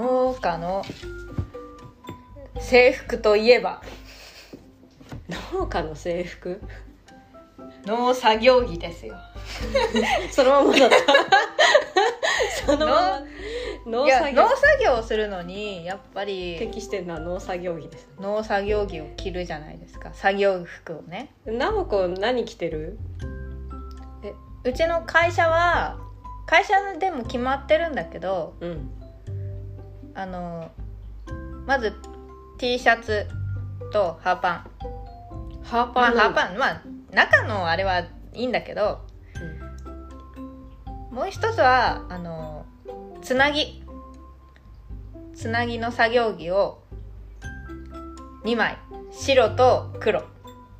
農家の制服といえば？農家の制服？農作業着ですよ。そのままだった。そのまま農作業。農作業をするのにやっぱり適してるのは農作業着です。農作業着を着るじゃないですか。作業服をね。直子何着てる？うちの会社は会社でも決まってるんだけどうんあのまず T シャツとハーパン。ハーパまあハーパンまあ中のあれはいいんだけどもう一つはあのつなぎ。つなぎの作業着を2枚。白と黒。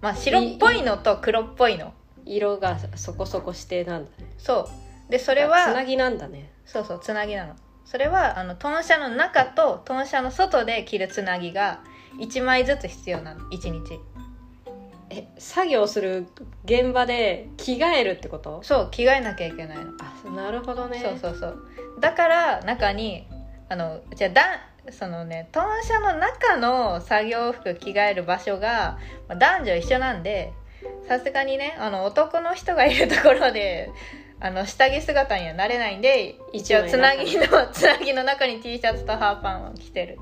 まあ白っぽいのと黒っぽいの。色がそこそこ指定なんだね。そう。でそれあつなはぎなんだね。そうそうつなぎなのそれはあの豚舎の中と豚舎の外で着るつなぎが1枚ずつ必要なの。1日。え作業する現場で着替えるってこと？そう着替えなきゃいけないの。あなるほどね。そうそうそう。だから中にあのじゃあだそのね豚舎の中の作業服着替える場所がまあ男女一緒なんでさすがにねあの男の人がいるところであの下着姿にはなれないんで一応つなぎの つなぎの中に T シャツとハーパンを着てる。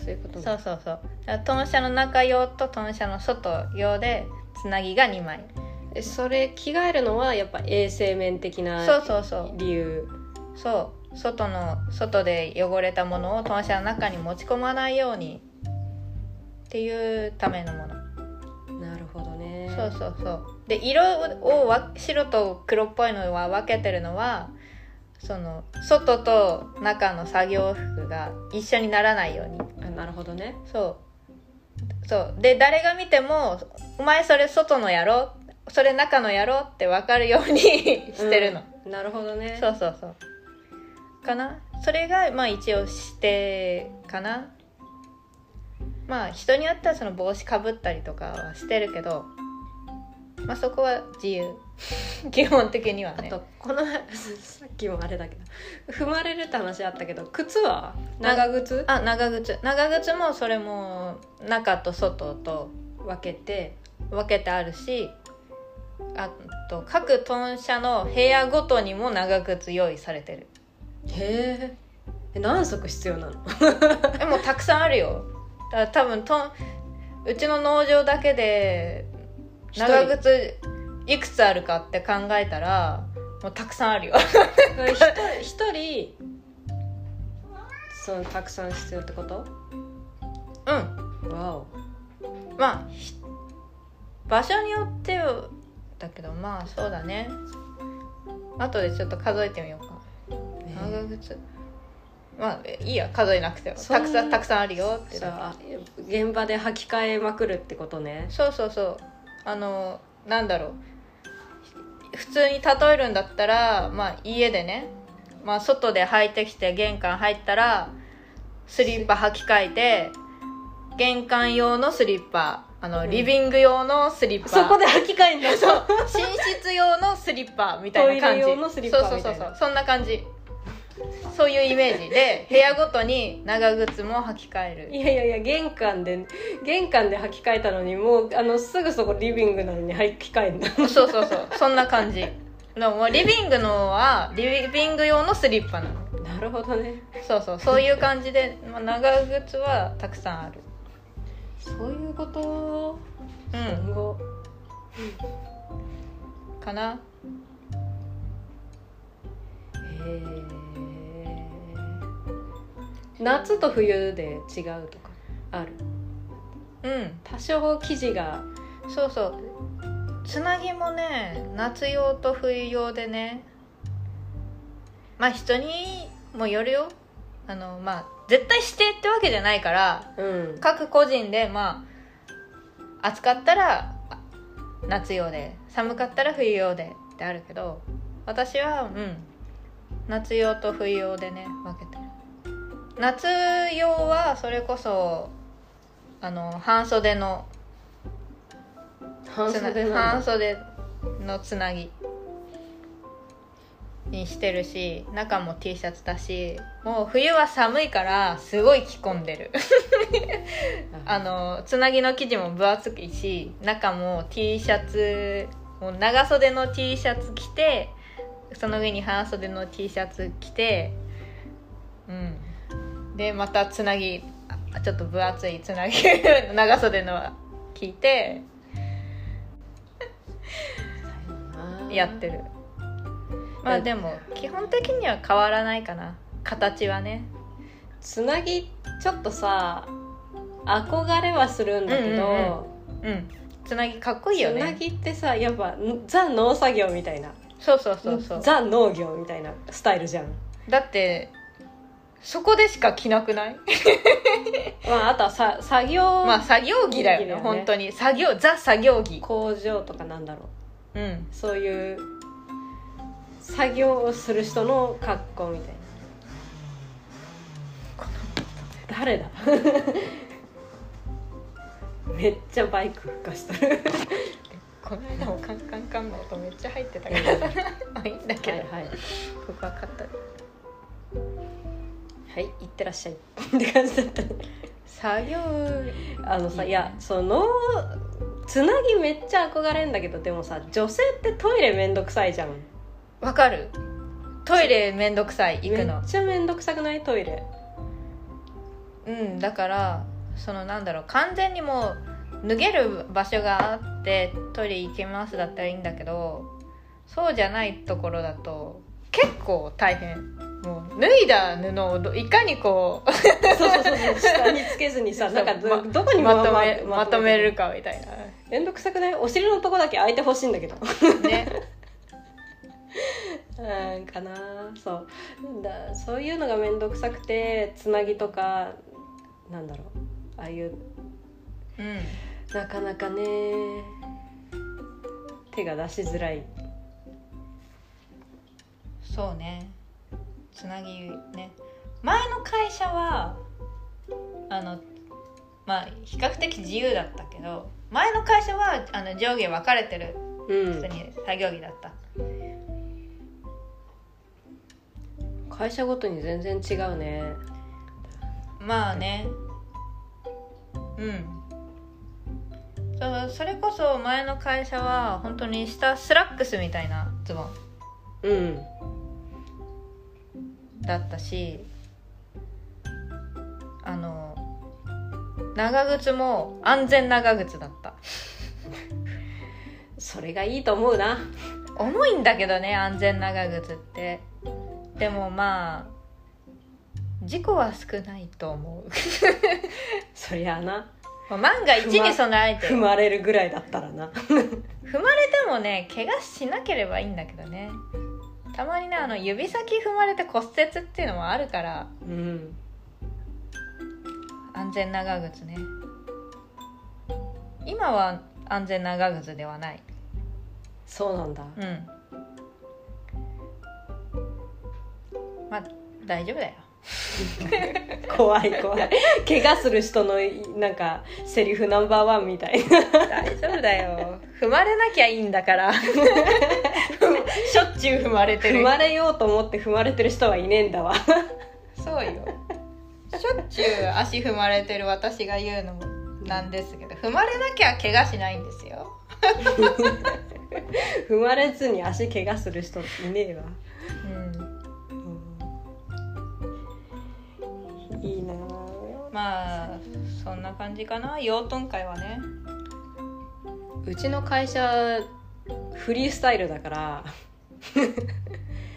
そういうことねそうそうそう。豚舎の中用と豚舎の外用でつなぎが2枚。えそれ着替えるのはやっぱ衛生面的なそうそうそう。理由？そう。外の外で汚れたものを豚舎の中に持ち込まないように。っていうためのもの、なるほどね。そうそうそうで色をわ白と黒っぽいのは分けてるのはその外と中の作業服が一緒にならないように。あなるほどね。そう。そう。で誰が見ても「お前それ外のやろ？それ中のやろ?」って分かるように してるの、うん。なるほどね。そうそうそう。かな？それがまあ一応指定かな？まあ人によってはその帽子かぶったりとかはしてるけどまあそこは自由。基本的にはね。あとこのさっきもあれだけど。踏まれるって話あったけど靴は？長靴？あ長靴。長靴もそれも中と外と分けて分けてあるしあと各豚舎の部屋ごとにも長靴用意されてる。へえ何足必要なの？でもたくさんあるよ。だから多分とんうちの農場だけで長靴いくつあるかって考えたらもうたくさんあるよ。一人そのたくさん必要ってこと？うん。わお。まあひ場所によってはだけどまあそうだね。後でちょっと数えてみようか。長靴。まあいいや数えなくても。たくさんたくさんあるよってさあ現場で履き替えまくるってことね。そうそうそうあのなんだろう。普通に例えるんだったらまあ家でね、まあ、外で履いてきて玄関入ったらスリッパ履き替えて玄関用のスリッパあの、うん。リビング用のスリッパ。そこで履き替えんだ。そう。寝室用のスリッパみたいな感じ。トイレ用のスリッパそうそうそう。そんな感じそういうイメージで部屋ごとに長靴も履き替える。いやいやいや玄関で玄関で履き替えたのにもうあのすぐそこリビングなのに履き替えんだそうそうそう。そんな感じでもリビングのはリビング用のスリッパなの。なるほどね。そうそう。そういう感じで、まあ、長靴はたくさんある。そういうこと？うん。今後かな。へえ夏と冬で違うとかある？うん。多少生地が。そうそう。つなぎもね夏用と冬用でね。まあ人にもよるよ。あのまあ絶対指定ってわけじゃないからうん。各個人でまあ暑かったらあ夏用で寒かったら冬用でってあるけど私はうん。夏用と冬用でね分けてる夏用はそれこそあの半袖の半袖半袖のつなぎにしてるし中も T シャツだしもう冬は寒いからすごい着込んでる。あのつなぎの生地も分厚いし中も T シャツもう長袖の T シャツ着てその上に半袖の T シャツ着てうんでまたつなぎあちょっと分厚いつなぎ 長袖の着てやってる。まあでも基本的には変わらないかな。形はね。つなぎちょっとさ憧れはするんだけど、うん。つなぎかっこいいよね。つなぎってさやっぱザ農作業みたいな。そうそうそうそう。ザ農業みたいなスタイルじゃん。だってそこでしか着なくない？まああとはさ作業、まあ作業着だよね着だよね。本当に。作業ザ作業着。工場とかなんだろう。うん。そういう作業をする人の格好みたいな。誰だ？めっちゃバイク吹かしてる。この間もカンカンカンの音めっちゃ入ってたけど。まあいいんだけど、はいはい。ここはカットはい行ってらっしゃい。って感じだった作業あのさいやそのつなぎめっちゃ憧れんだけどでもさ女性ってトイレめんどくさいじゃん。わかる。トイレめんどくさい行くの。めっちゃめんどくさくない？トイレ。うんだからそのなんだろう完全にもう脱げる場所があってトイレ行けますだったらいいんだけどそうじゃないところだと結構大変もう脱いだ布をどいかにこうそうそうそうそう下につけずにさ なんかど,、まどこにまとめまとめる。かかみたいめんどくさくない？お尻のとこだけ開いてほしいんだけど。なね。うんかなそう。だそういうのがめんどくさくてつなぎとかなんだろう。ああいううん。なかなかね手が出しづらい。そうねつなぎね。前の会社はあのまあ比較的自由だったけど前の会社はあの上下分かれてる。うん。普通に作業着だった。会社ごとに全然違うね。まあね。うん。そうそれこそ前の会社は本当に下スラックスみたいなズボン。うんだったしあの長靴も安全長靴だった。それがいいと思うな。重いんだけどね安全長靴って。でもまあ事故は少ないと思う。そりゃあな。まあ万が一に備えて。踏まれるぐらいだったらな。踏まれてもね怪我しなければいいんだけどねたまにねあの指先踏まれて骨折っていうのもあるからうん。安全長靴ね。今は安全長靴ではない。そうなんだ。うん。まあ大丈夫だよ。怖い怖い。怪我する人のなんかセリフナンバーワンみたいな。大丈夫だよ踏まれなきゃいいんだから。しょっちゅう踏まれてる。踏まれようと思って踏まれてる人はいねえんだわ。そうよ。しょっちゅう足踏まれてる私が言うのもなんですけど踏まれなきゃ怪我しないんですよ。踏まれずに足怪我する人いねえわ、うん。いいなまあそんな感じかな。養豚会はねうちの会社フリースタイルだから。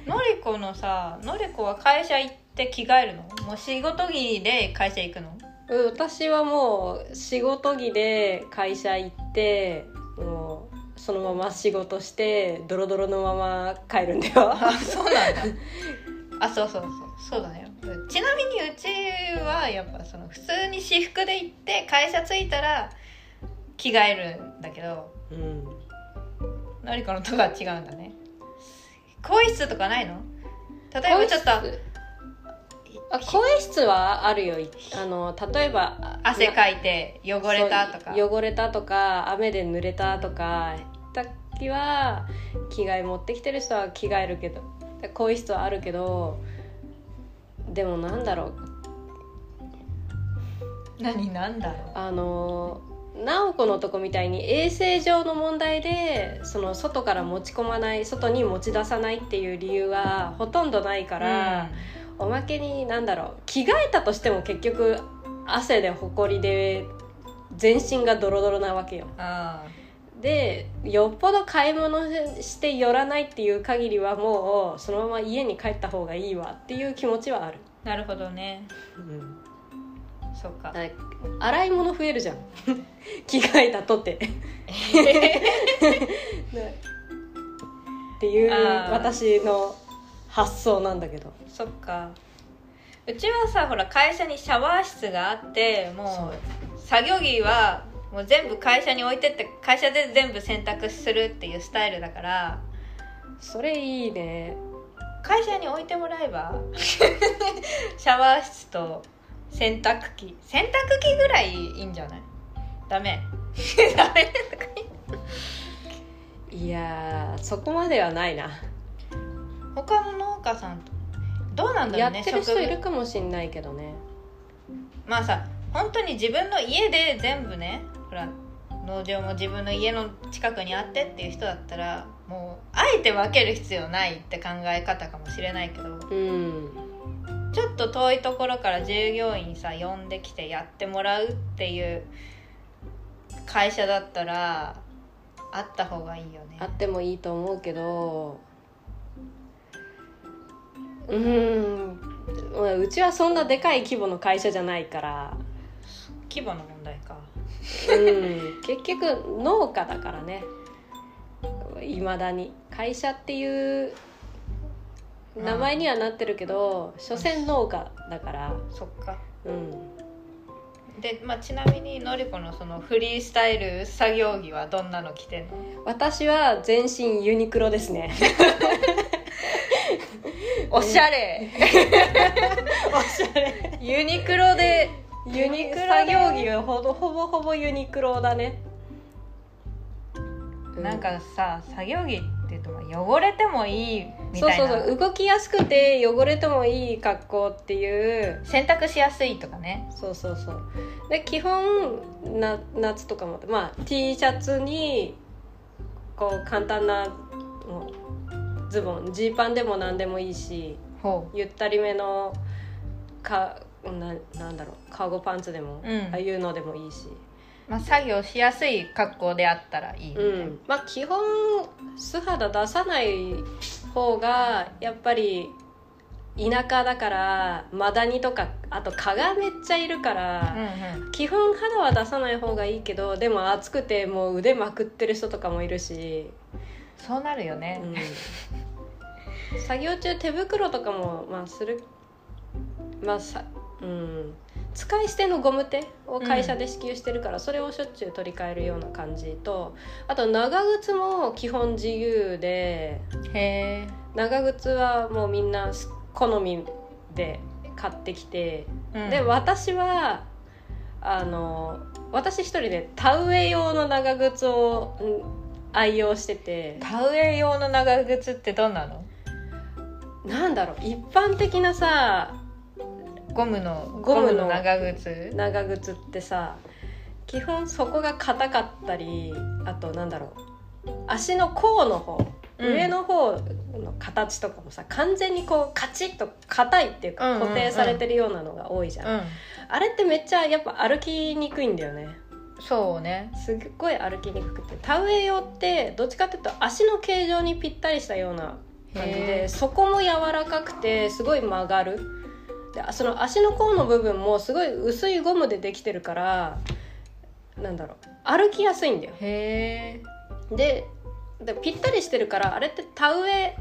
のりこのさのりこは会社行って着替えるの？もう仕事着で会社行くの？うん私はもう仕事着で会社行ってもうそのまま仕事してドロドロのまま帰るんだよ。あそうなんだ。あそうそうそう。そうだね。ちなみにうちはやっぱその普通に私服で行って会社着いたら着替えるんだけどうんのりこのとこは違うんだね。更衣室とかないの？例えばちょっとあ更衣室はあるよ。あの例えば汗かいて汚れたとか。汚れたとか雨で濡れたとか時は着替え持ってきてる人は着替えるけど更衣室はあるけどでもなんだろう。何なんだろう。あの直子のとこみたいに衛生上の問題でその外から持ち込まない外に持ち出さないっていう理由はほとんどないから、おまけになんだろう着替えたとしても結局汗でほこりで全身がドロドロなわけよ。あでよっぽど買い物して寄らないっていう限りはもうそのまま家に帰った方がいいわっていう気持ちはある、あなるほどねそっか。だ洗い物増えるじゃん。着替えたとて。っていうあー。私の発想なんだけど。そっか。うちはさほら会社にシャワー室があってそもう作業着はもう全部会社に置いてって会社で全部洗濯するっていうスタイルだから。それいいね。会社に置いてもらえば？シャワー室と洗濯機。洗濯機ぐらいいいんじゃない？ダメ。ダメいやーそこまではないな。他の農家さんと。どうなんだろやうねってる人いる植かもしんないけどね。物まあさ本当に自分の家で全部ねほら農場も自分の家の近くにあってっていう人だったらもうあえて分ける必要ないって考え方かもしれないけど。うんちょっと遠いところから従業員さ呼んできてやってもらうっていう会社だったらあった方がいいよね。あってもいいと思うけどうんまあうちはそんなでかい規模の会社じゃないから。規模の問題か。うん結局農家だからね。いまだに。会社っていう名前にはなってるけど所詮農家だから。そっか。うん。で、まあ、ちなみにのりこのそのフリースタイル作業着はどんなの着てんの？私は全身ユニクロですね。おしゃれ。おしゃれ。ユニクロでユニクロ作業着はほぼほぼほぼユニクロだね、うなんかさ作業着っていうとまあ汚れてもいいみそうたいな。そうそう動きやすくて汚れてもいい格好っていう。洗濯しやすいとかね。そうそうそう。で基本な夏とかも。まあ T シャツにこう簡単なズボン。ジーパンでも何でもいいしほゆったりめのかななんだろう。カーゴパンツでも、うん。ああいうのでもいいし、う、まあ、作業しやすい格好であったらいいみたいな、うん、まあ基本素肌出さない方がやっぱり田舎だからマダニとかあと蚊がめっちゃいるから、うんうん。基本肌は出さない方がいいけどでも暑くてもう腕まくってる人とかもいるし、そうなるよね、うん、作業中手袋とかもまあする。まあさうん使い捨てのゴム手を会社で支給してるから、それをしょっちゅう取り替えるような感じとあと長靴も基本自由でへえ。長靴はもうみんな好みで買ってきて、うん。で私はあの私一人で田植え用の長靴をうん愛用してて。田植え用の長靴ってどんなの？なんだろう一般的なさゴムのゴムの長靴？長靴ってさ基本底が硬かったりあとなんだろう足の甲の方、うん。上の方の形とかもさ完全にこうカチッと硬いっていうかうんうんうん。固定されてるようなのが多いじゃん,、うん。あれってめっちゃやっぱ歩きにくいんだよね。そうね。すっごい歩きにくくて。田植え用ってどっちかっていうと足の形状にぴったりしたような感じへでー。そこも柔らかくてすごい曲がるでその足の甲の部分もすごい薄いゴムでできてるからなんだろう歩きやすいんだよ。へえででぴったりしてるからあれって田植え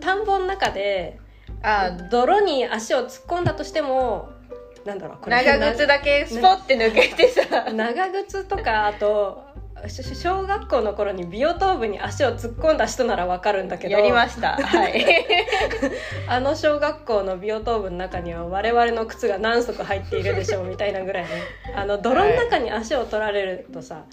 田んぼの中であ泥に足を突っ込んだとしてもなんだろうこれ長靴だけスポッて抜けてさ、長靴とかあとし小学校の頃にビオトーブに足を突っ込んだ人ならわかるんだけどやりました。はい。あの小学校のビオトーブの中には我々の靴が何足入っているでしょうみたいなぐらいね。あの泥の中に足を取られるとさ、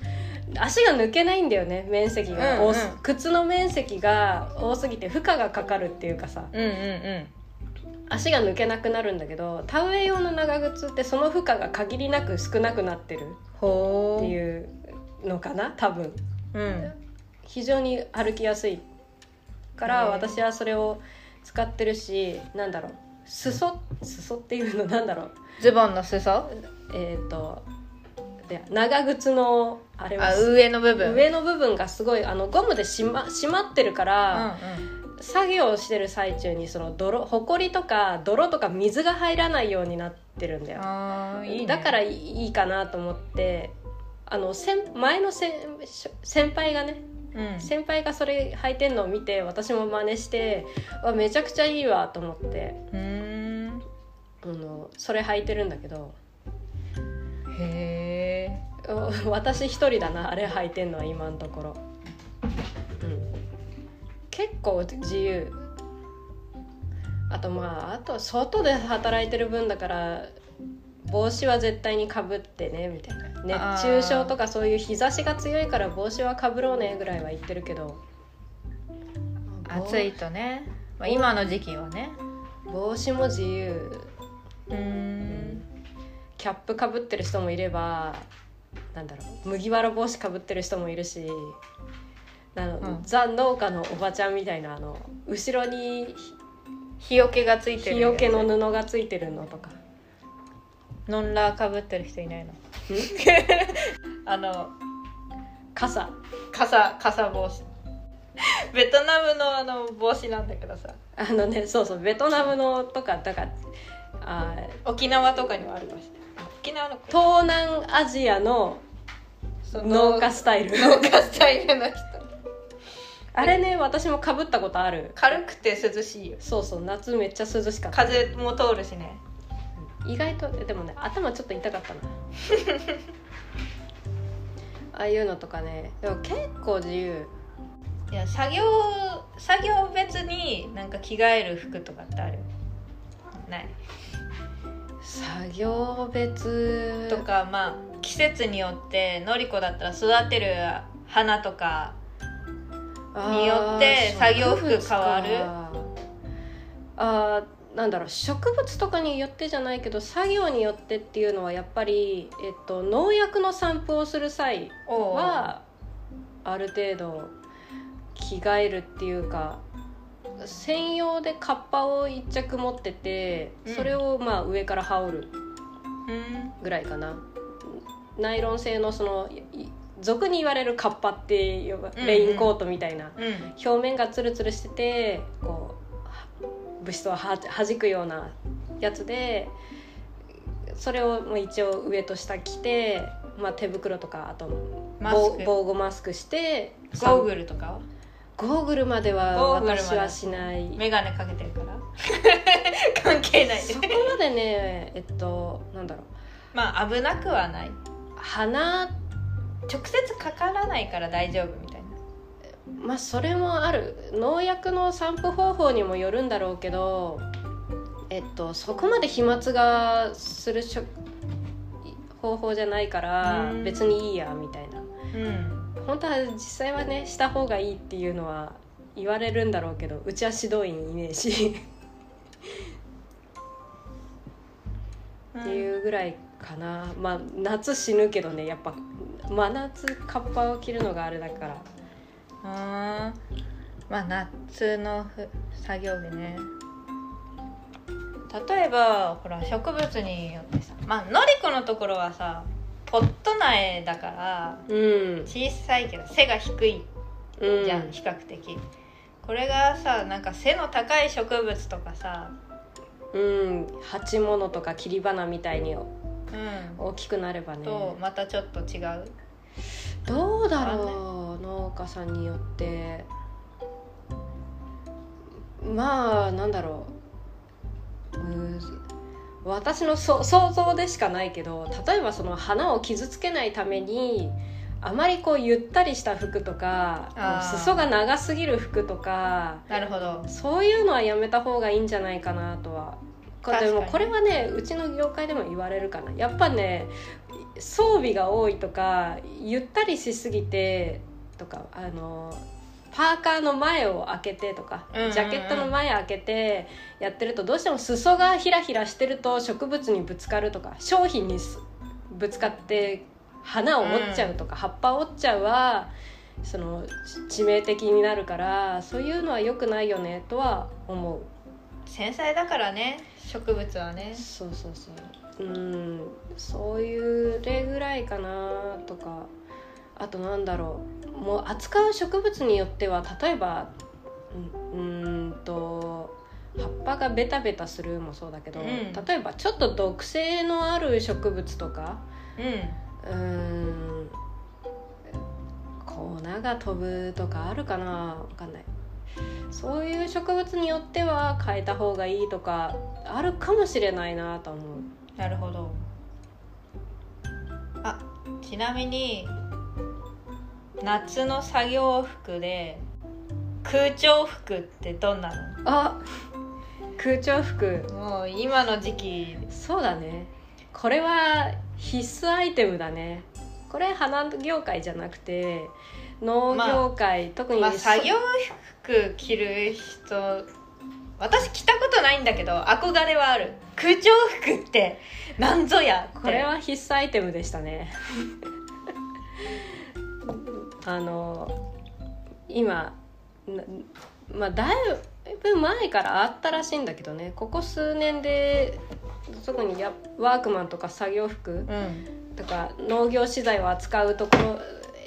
足が抜けないんだよね面積が。うんうん。靴の面積が多すぎて負荷がかかるっていうかさ。うんうんうん。足が抜けなくなるんだけど田植え用の長靴ってその負荷が限りなく少なくなってるっていうのかな？多分。うん。非常に歩きやすいから私はそれを使ってるしなんだろう。裾？裾っていうのなんだろう。ズボンの裾？えっ、とで長靴のあれはあ上の部分。上の部分がすごいあのゴムでしま締まってるかうんら、うん。作業してる最中にその泥ほこりとか泥とか水が入らないようになってるんだよ。ね。だからいいかなと思ってあの先前の先先輩がねうん。先輩がそれ履いてんのを見て私も真似してわめちゃくちゃいいわと思ってうーん。あのそれ履いてるんだけどへえお私一人だなあれ履いてんのは今のところ、うん、結構自由。あとまああと外で働いてる分だから帽子は絶対にかぶってねみたいな。熱中症とかそういう日差しが強いから帽子はかぶろうねぐらいは言ってるけど。暑いとね、まあ、今の時期はね。帽子も自由。うーん。キャップかぶってる人もいればなんだろう麦わら帽子かぶってる人もいるしあの、うん。ザ農家のおばちゃんみたいなあの後ろに日よけがついてる日よけの布がついてるのとかノンラーかぶってる人いないの？あの傘。傘傘帽子。ベトナムのあの帽子なんだけどさ。あのねそうそうベトナムのとかだからあ沖縄とかにもあるかもしれない。沖縄の東南アジアの農家スタイル。農家スタイルの人。あれね私もかぶったことある。軽くて涼しいよ。そうそう夏めっちゃ涼しかった。風も通るしね意外とでもね頭ちょっと痛かったな ああいうのとかね。でも結構自由。いや作業作業別になんか着替える服とかってある。ない。作業別。とかまあ季節によってのりこだったら育てる花とかによって作業服変わる。あーなんだろう植物とかによってじゃないけど作業によってっていうのはやっぱり、えっと、農薬の散布をする際をはある程度着替えるっていうか専用でカッパを一着持っててうん。それをまあ上から羽織るうん。ぐらいかな。ナイロン製のそのい俗に言われるカッパって呼ばうんうん。レインコートみたいな、うん。表面がツルツルしててこうは物質をは弾くようなやつでそれをもう一応上と下着て、まあ、手袋とかあと防防護マスクしてゴーグルとかは？ゴーグルまでは私はしない。眼鏡かけてるから？関係ない。そこまでねえっとなんだろう。まあ危なくはない。鼻直接かからないから大丈夫みたいなまあそれもある。農薬の散布方法にもよるんだろうけどえっとそこまで飛沫がするしょ方法じゃないからうん。別にいいやみたいな。うん。本当は実際はねした方がいいっていうのは言われるんだろうけどうちは指導員いねえしっていうぐらいかな。まあ夏死ぬけどねやっぱ真夏カッパを着るのがあれだからうん。まあ夏のふ作業日ね。例えばほら植物によってさまあのりこのところはさポット苗だからうん。小さいけど背が低いうんじゃん、比較的。これがさなんか背の高い植物とかさうん。鉢物とか切り花みたいにうん。大きくなればね。とまたちょっと違う。どうだろうさんによってまあなんだろう。私のそ想像でしかないけど例えばその花を傷つけないためにあまりこうゆったりした服とか裾が長すぎる服とかなるほど。そういうのはやめた方がいいんじゃないかなとは。これでもこれはねうちの業界でも言われるかな。やっぱね装備が多いとかゆったりしすぎてとかあのパーカーの前を開けてとか、うんうんうん。ジャケットの前開けてやってるとどうしても裾がひらひらしてると植物にぶつかるとか商品にすぶつかって花を折っちゃうとか、葉っぱを折っちゃうはその致命的になるからそういうのは良くないよねとは思う。繊細だからね植物はね。そうそうそう。うん。そういう例ぐらいかなとかあとなんだろうもう扱う植物によっては例えばうんと葉っぱがベタベタするもそうだけど、うん。例えばちょっと毒性のある植物とかうん。うーん粉が飛ぶとかあるかなわかんない。そういう植物によっては変えた方がいいとかあるかもしれないなと思う。なるほど。あちなみに夏の作業服で空調服ってどんなあ空調服。のもう今の時期。そうだね。これは必須アイテムだね。これ花業界じゃなくて農業界、特にまあ作業服着る人私着たことないんだけど憧れはある。空調服ってなんぞやこれは必須アイテムでしたねあの今なまあだいぶ前からあったらしいんだけどね。ここ数年で特にやワークマンとか作業服うん。とか農業資材を扱うところ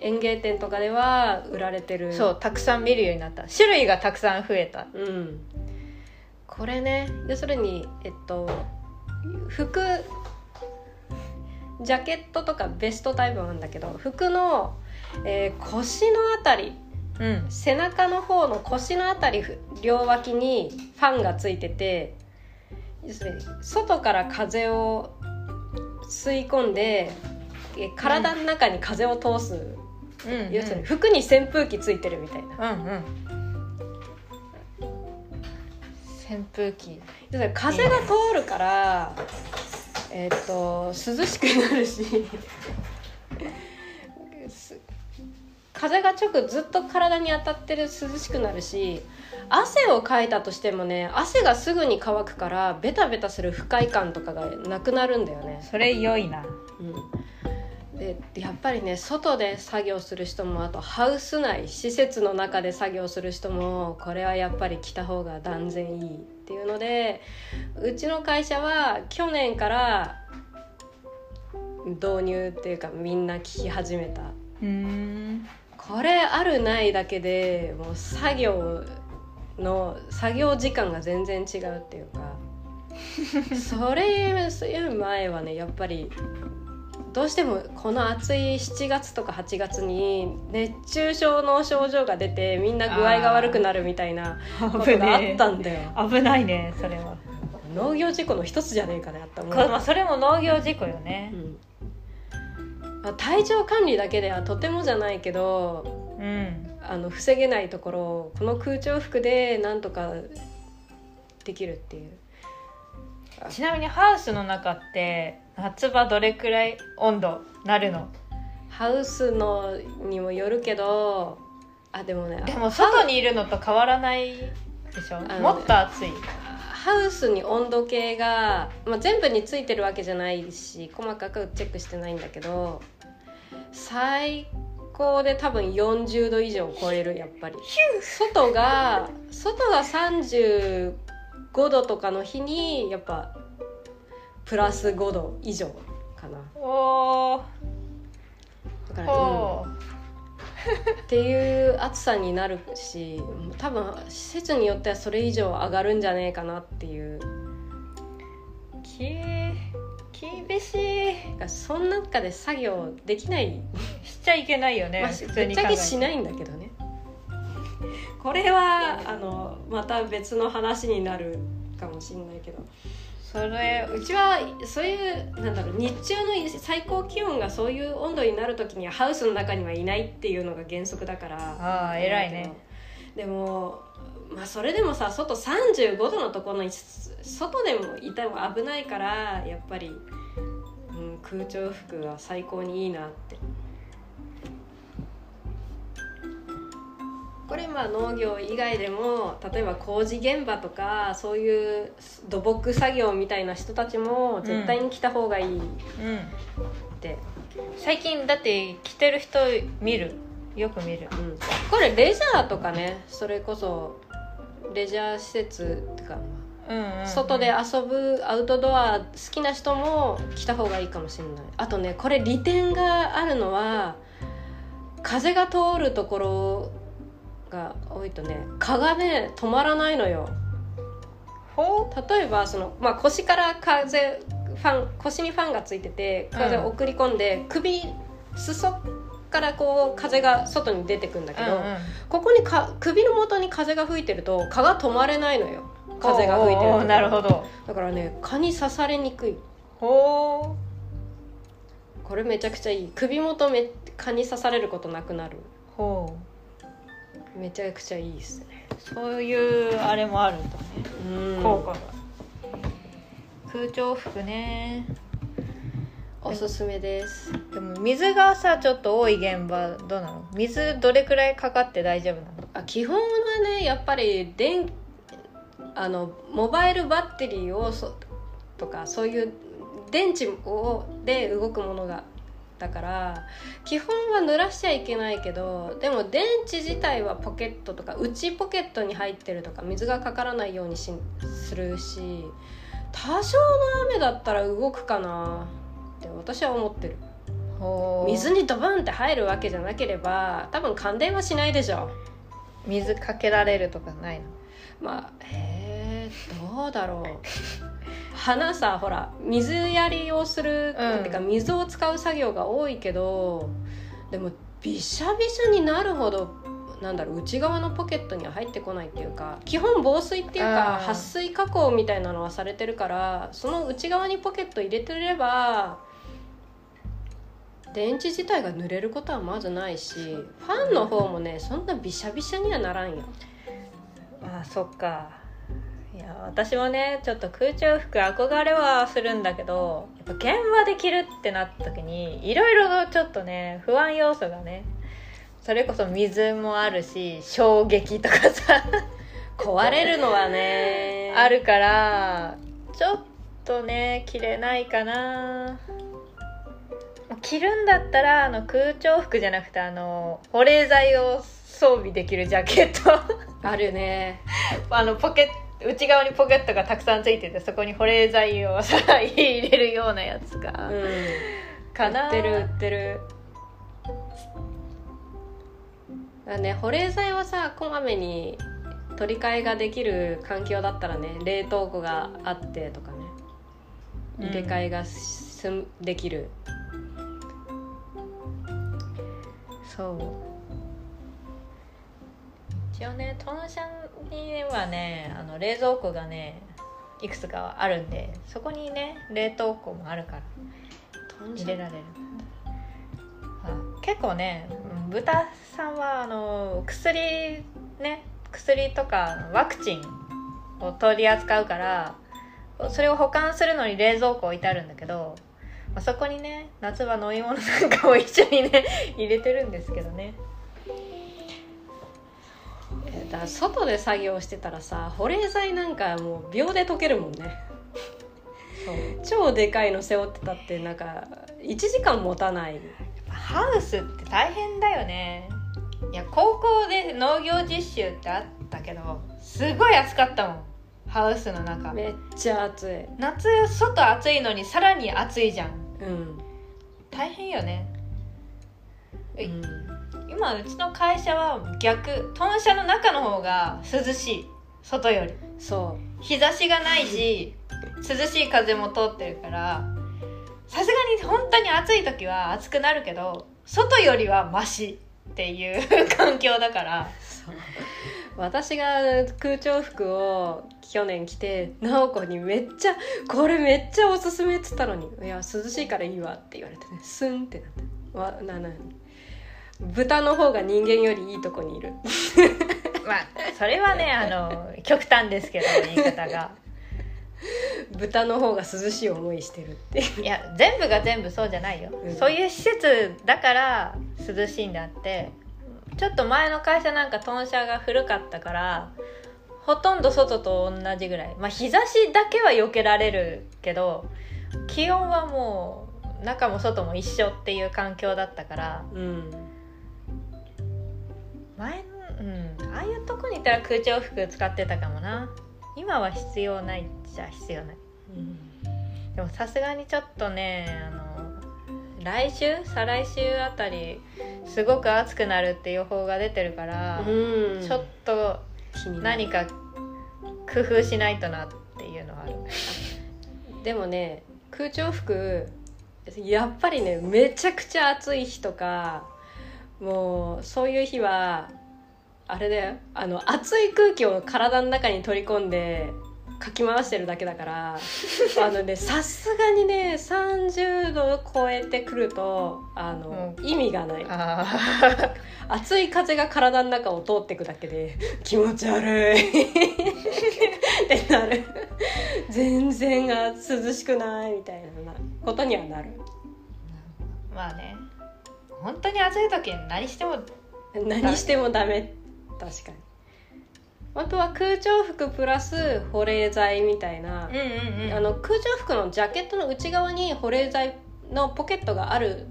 園芸店とかでは売られてる。そうたくさん見るようになった。種類がたくさん増えた。うん、これね。要するにえっと服ジャケットとかベストタイプなんだけど服の、えー腰のあたりうん。背中の方の腰のあたりふ両脇にファンがついてて要するに外から風を吸い込んでえー体の中に風を通す、うん。要するに服に扇風機ついてるみたいな。うんうん。扇風機。風が通るから、えーっと涼しくなるし。す風が直ずっと体に当たってる涼しくなるし汗をかいたとしてもね汗がすぐに乾くからベタベタする不快感とかがなくなるんだよね。それ良いな。うん、でやっぱりね外で作業する人もあとハウス内施設の中で作業する人もこれはやっぱり着た方が断然いいっていうのでうちの会社は去年から導入っていうかみんな聞き始めた。うん。これあるないだけでもう作業の作業時間が全然違うっていうか。それそういう前はねやっぱりどうしてもこの暑い7月とか8月に熱中症の症状が出てみんな具合が悪くなるみたいなことがあったんだよ。危ない。ねそれは。農業事故の一つじゃねえかねあったもんこれまあそれも農業事故よね。うん。まあ体調管理だけではとてもじゃないけどうん。あの防げないところをこの空調服でなんとかできるっていう。ちなみにハウスの中って夏場どれくらい温度なるの？ハウスのにもよるけどあでもねでも外にいるのと変わらないでしょ？ねもっと暑い。ハウスに温度計が、まあ、全部についてるわけじゃないし細かくチェックしてないんだけど最高で多分40度以上超えるやっぱり。外が外が35度とかの日にやっぱプラス5度以上かな。おーだから、うん。ほっていう暑さになるし多分施設によってはそれ以上上がるんじゃねえかなっていう。うき厳しい。その中で作業できない、しちゃいけないよね、まあ、普ぶっちゃけしないんだけどね。これはあのまた別の話になるかもしれないけどそれうちはそういうなんだろう日中の最高気温がそういう温度になる時にはハウスの中にはいないっていうのが原則だから。ああ偉いね。でもまあそれでもさ外35度のところに外でもいても危ないからやっぱり、うん、空調服は最高にいいなってこれまあ農業以外でも例えば工事現場とかそういう土木作業みたいな人たちも絶対に来た方がいいっうん。て、最近だって着てる人見る？よく見る。うん。これレジャーとかねそれこそレジャー施設っていうかうんうんうん。外で遊ぶアウトドア好きな人も来た方がいいかもしれない。あとねこれ利点があるのは風が通るところが多いとね蚊がね止まらないのよ。ほ例えばその、まあ、腰から風ファン腰にファンがついてて風を送り込んで、首裾からこう風が外に出てくんだけど、うんうん。ここにか首の元に風が吹いてると蚊が止まれないのよ。風が吹いてるなるほど。だからね蚊に刺されにくい。ほこれめちゃくちゃいい。首元め蚊に刺されることなくなる。う。ほめちゃくちゃいいですね。うそういうあれもあるんだね。うん。効果が。空調服ね。おすすめです。でも水がさちょっと多い現場どうなの？水どれくらいかかって大丈夫なの？あ基本はねやっぱり電あのモバイルバッテリーをそとかそういう電池をで動くものがだから基本は濡らしちゃいけないけどでも電池自体はポケットとか内ポケットに入ってるとか水がかからないようにしするし多少の雨だったら動くかなって私は思ってる。水にドバンって入るわけじゃなければ多分感電はしないでしょ。水かけられるとかないの？まあえー、どうだろう花さほら水やりをする、うん。ってか水を使う作業が多いけどでもびしゃびしゃになるほどなんだろう内側のポケットには入ってこないっていうか基本防水っていうか撥水加工みたいなのはされてるからその内側にポケット入れてれば電池自体が濡れることはまずないしファンの方もねそんなびしゃびしゃにはならんよ。あそっか。いや私もねちょっと空調服憧れはするんだけどやっぱ現場で着るってなった時にいろいろちょっとね不安要素がねそれこそ水もあるし衝撃とかさ壊れるのはね。あるからちょっとね着れないかな。着るんだったらあの空調服じゃなくてあの保冷剤を装備できるジャケット。あるね。あのポケ内側にポケットがたくさんついててそこに保冷剤をさ入れるようなやつが、うん。かな。売ってる売ってる。だね保冷剤はさこまめに取り替えができる環境だったらね冷凍庫があってとかね入れ替えがすんできる。そう一応ねトンシャンにはねあの冷蔵庫がねいくつかあるんでそこにね冷凍庫もあるから入れられる。あ結構ねうん豚さんはあの薬ね薬とかワクチンを取り扱うからそれを保管するのに冷蔵庫置いてあるんだけど、まあ、そこにね夏は飲み物なんかも一緒にね入れてるんですけどね。えだから外で作業してたらさ保冷剤なんかもう秒で溶けるもんね。超でかいの背負ってたってなんか1時間持たない。ハウスって大変だよね。いや高校で農業実習ってあったけどすごい暑かったもん。ハウスの中。めっちゃ暑い。夏外暑いのにさらに暑いじゃん。うん、大変よね。えうん今うちの会社は逆豚舎の中の方が涼しい。外より。そ日差しがないし涼しい風も通ってるからさすがに本当に暑い時は暑くなるけど外よりはマシっていう 環境だから。うそう。私が空調服を去年着て直子にめっちゃ「これめっちゃおすすめ」っつったのに「いや涼しいからいいわ」って言われてねスンってなったわななに？豚の方が人間よりいいとこにいる。まあそれはね あの極端ですけど言い方が。豚の方が涼しい思いしてるって。いや全部が全部そうじゃないよ、うん。そういう施設だから涼しいんだって。ちょっと前の会社なんか豚舎が古かったからほとんど外と同じぐらい。まあ日差しだけは避けられるけど気温はもう中も外も一緒っていう環境だったからうん前のうんああいうとこにいたら空調服使ってたかもな。今は必要ないじゃ必要ない。でもさすがにちょっとねあの来週再来週あたりすごく暑くなるって予報が出てるから、うん。ちょっと何か工夫しないとなっていうのはある。でもね空調服やっぱりねめちゃくちゃ暑い日とかもうそういう日はあれだよ。あの暑い空気を体の中に取り込んでかき回してるだけだから あのねさすがにね30度を超えてくるとあのも意味がない。あ暑 い風が体の中を通ってくだけで 気持ち悪い。ってなる。全然が涼しくないみたいなことにはなる。まあね本当に暑い時に何しても何してもダメ。確かに。あとは空調服プラス保冷剤みたいな、うんうんうん。あの空調服のジャケットの内側に保冷剤のポケットがある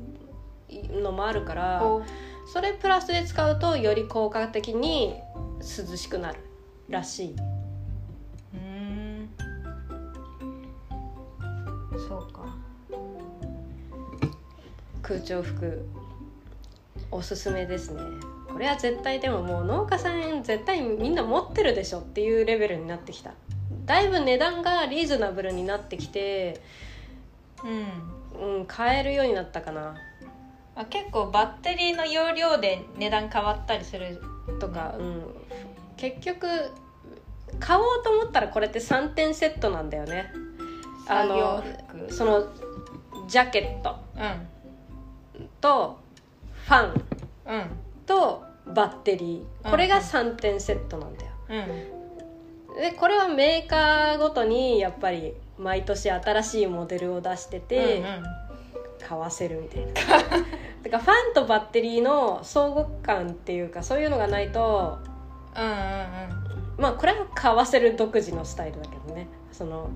のもあるからこそれプラスで使うとより効果的に涼しくなるらしい。ううん。そうか。空調服おすすめですね。これは絶対でももう農家さん絶対みんな持ってるでしょっていうレベルになってきた。だいぶ値段がリーズナブルになってきて、うん。うん、買えるようになったかな。あ結構バッテリーの容量で値段変わったりするとか、うん、結局買おうと思ったらこれって3点セットなんだよね。あの服。そのジャケットうん。とファンうん。とバッテリー。これがうんうん3点セットなんだよ。うん。でこれはメーカーごとにやっぱり毎年新しいモデルを出しててうんうん。買わせるみたいな。だからファンとバッテリーの相互感っていうかそういうのがないとうんうん。まあこれは買わせる独自のスタイルだけどね。その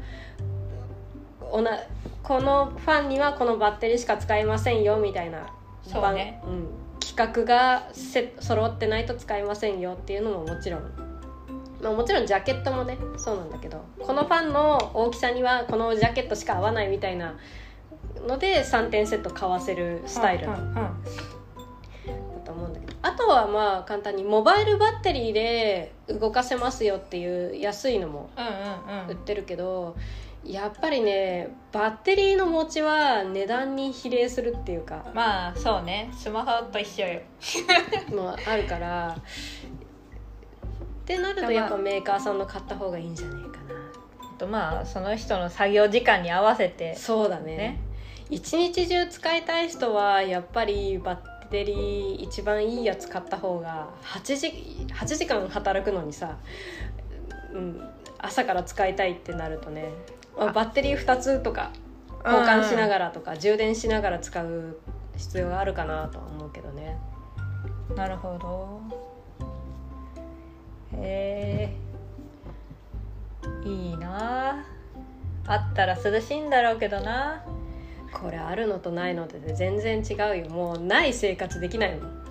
おなこのファンにはこのバッテリーしか使えませんよみたいなそうね。番うん、規格がせ揃ってないと使えませんよっていうのももちろん、まあ、もちろんジャケットもねそうなんだけど。このファンの大きさにはこのジャケットしか合わないみたいなので3点セット買わせるスタイル。だと思うんだけど。あとはまあ簡単にモバイルバッテリーで動かせますよっていう安いのも売ってるけどやっぱりねバッテリーの持ちは値段に比例するっていうか。まあそうね。スマホと一緒よ。もあるから。ってなるとやっぱメーカーさんの買った方がいいんじゃないかな。あとまあその人の作業時間に合わせて。そうだね。ね。一日中使いたい人はやっぱりバッテリー一番いいやつ買った方が8時 ,8 時間働くのにさ、うん、朝から使いたいってなるとね、まあ、バッテリー2つとか交換しながらとか充電しながら使う必要があるかなとは思うけどね。なるほど。へえいいな。あったら涼しいんだろうけどな。これあるのとないので全然違うよ。もうない生活できないもん。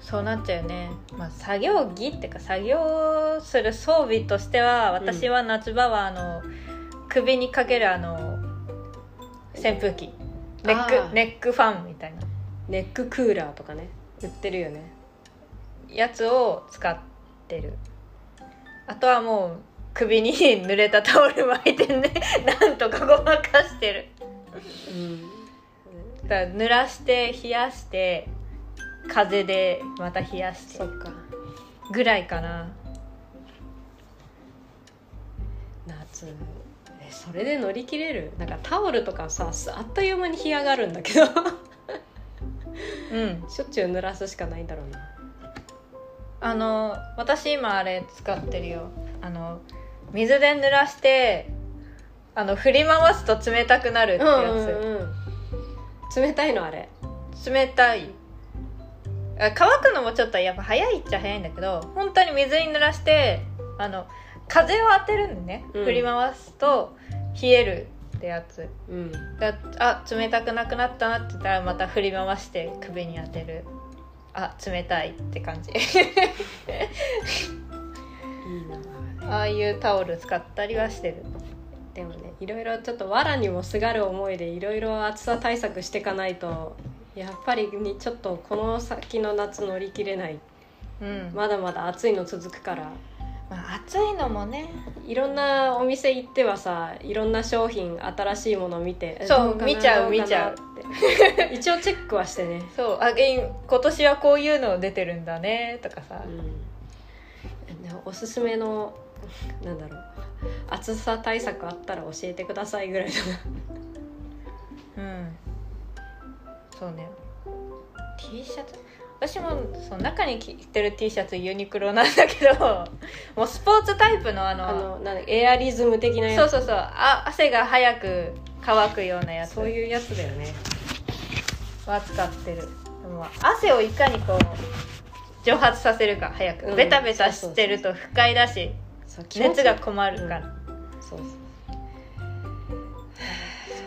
そうなっちゃうよね、まあ、作業着っていうか作業する装備としては私は夏場はあの、首にかけるあの扇風機。ネックネックファンみたいな。ネッククーラーとかね。売ってるよね。やつを使ってる。あとはもう首に濡れたタオル巻いてね。なんとかごまかしてる。うん。だから濡らして冷やして風でまた冷やして。そっか。ぐらいかな。夏。えそれで乗り切れる。なんかタオルとかさあっという間に干上がるんだけど。うん。しょっちゅう濡らすしかないんだろうな。あの私今あれ使ってるよ。あの水で濡らしてあの振り回すと冷たくなるってやうんうんうん冷たいのあれ。つ、冷たい。あ乾くのもちょっとやっぱ早いっちゃ早いんだけど本当に水に濡らしてあの風を当てるんでね、うん。振り回すと冷えるってやつ。うん。だあ冷たくなくなったなって言ったらまた振り回して首に当てる。あ冷たいって感じ。いいな。ああいうタオル使ったりはしてる。でもねいろいろちょっと藁にもすがる思いでいろいろ暑さ対策していかないとやっぱりにちょっとこの先の夏乗り切れない。うん、まだまだ暑いの続くからまあ、暑いのもね。いろんなお店行ってはさいろんな商品新しいもの見てえそう見ちゃう見ちゃう。って一応チェックはしてね。そうあげん今年はこういうの出てるんだねとかさ、うん。おすすめのなんだろう暑さ対策あったら教えてくださいぐらいだな。うん。そうね。T シャツ？私もその中に着てる T シャツユニクロなんだけど もうスポーツタイプのあのあのなんだエアリズム的なやつ。そうそうそう。あ汗が早く乾くようなやつ。そういうやつだよね。は使ってる。でも汗をいかにこう蒸発させるか早く、うん。ベタベタしてると不快だし熱が困るから、そうそう。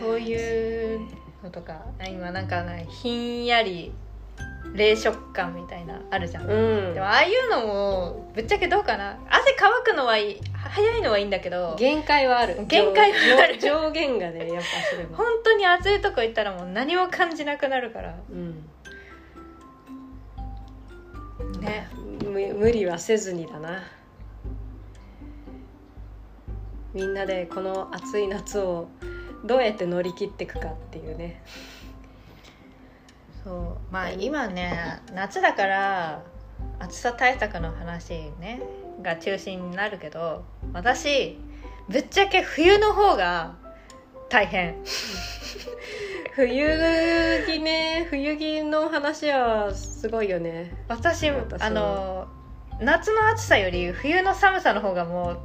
そういうのとか今なんかねひんやり冷食感みたいなあるじゃん、うん。でもああいうのもぶっちゃけどうかな。汗乾くのはいい早いのはいいんだけど。限界はある。限界はある。上上限がねやっぱすれば本当に暑いとこ行ったらもう何も感じなくなるから。うん。ね。む無理はせずにだな。みんなでこの暑い夏をどうやって乗り切っていくかっていうねそう。まあ今ね夏だから暑さ対策の話ねが中心になるけど私ぶっちゃけ冬の方が大変。冬着ね冬着の話はすごいよね。私あの夏の暑さより冬の寒さの方がもう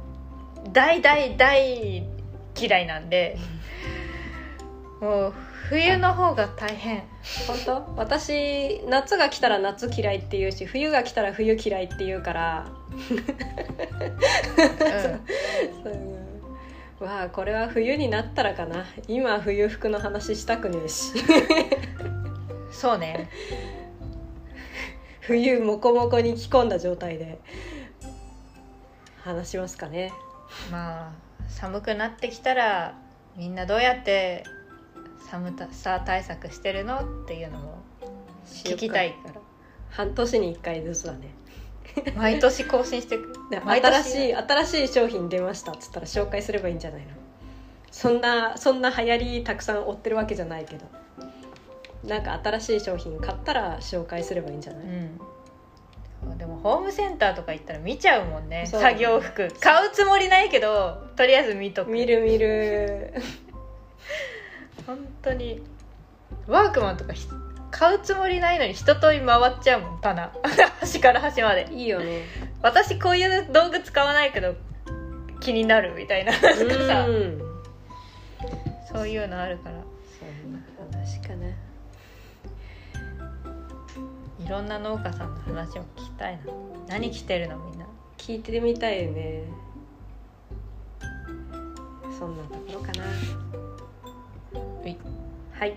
大大大嫌いなんでもう冬の方が大変。本当？私夏が来たら夏嫌いって言うし冬が来たら冬嫌いって言うから。うん。わあこれは冬になったらかな。今冬服の話したくねえし。うん、そうね。冬モコモコに着込んだ状態で。話しますかね。まあ寒くなってきたらみんなどうやって寒さ対策してるのっていうのも聞きたいから。半年に1回ずつだね。毎年更新してく 新しい新しい商品出ましたっつったら紹介すればいいんじゃないの。そんなそんな流行りたくさん追ってるわけじゃないけど。なんか新しい商品買ったら紹介すればいいんじゃない、うん。でもホームセンターとか行ったら見ちゃうもんね。作業服。買うつもりないけどとりあえず見とく。見る見る本当に。ワークマンとかひ買うつもりないのに一通り回っちゃうもん棚。端から端まで。いいよね。私こういう道具使わないけど気になるみたいな。なんかさ。うん。そういうのあるから。そんな話かな。いろんな農家さんの話も聞きたいな。何着てるのみんな。聞いてみたいよね。そんなところかな。はいはい。